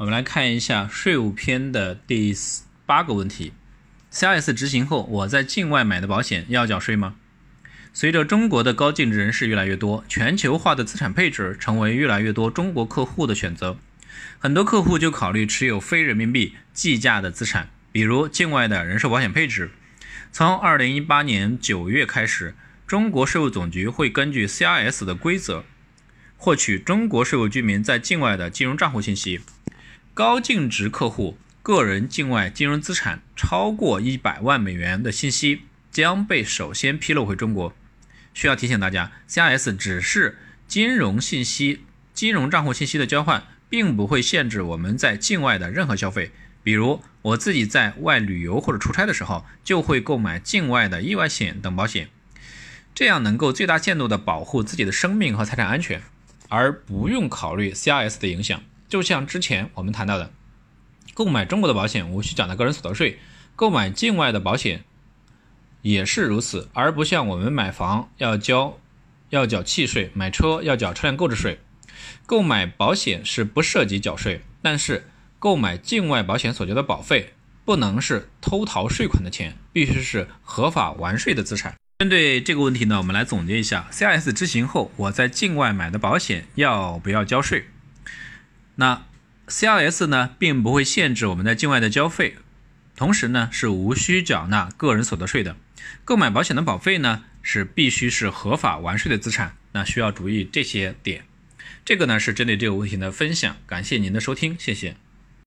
我们来看一下税务篇的第八个问题：CRS 执行后，我在境外买的保险要缴税吗？随着中国的高净值人士越来越多，全球化的资产配置成为越来越多中国客户的选择。很多客户就考虑持有非人民币计价的资产，比如境外的人寿保险配置。从二零一八年九月开始，中国税务总局会根据 CRS 的规则，获取中国税务居民在境外的金融账户信息。高净值客户个人境外金融资产超过一百万美元的信息将被首先披露回中国。需要提醒大家，CRS 只是金融信息、金融账户信息的交换，并不会限制我们在境外的任何消费。比如，我自己在外旅游或者出差的时候，就会购买境外的意外险等保险，这样能够最大限度地保护自己的生命和财产安全，而不用考虑 CRS 的影响。就像之前我们谈到的，购买中国的保险无需缴纳个人所得税，购买境外的保险也是如此，而不像我们买房要交要缴契税，买车要缴车辆购置税。购买保险是不涉及缴税，但是购买境外保险所交的保费不能是偷逃税款的钱，必须是合法完税的资产。针对这个问题呢，我们来总结一下：CIS 执行后，我在境外买的保险要不要交税？那 CRS 呢，并不会限制我们在境外的交费，同时呢，是无需缴纳个人所得税的。购买保险的保费呢，是必须是合法完税的资产。那需要注意这些点。这个呢，是针对这个问题的分享。感谢您的收听，谢谢。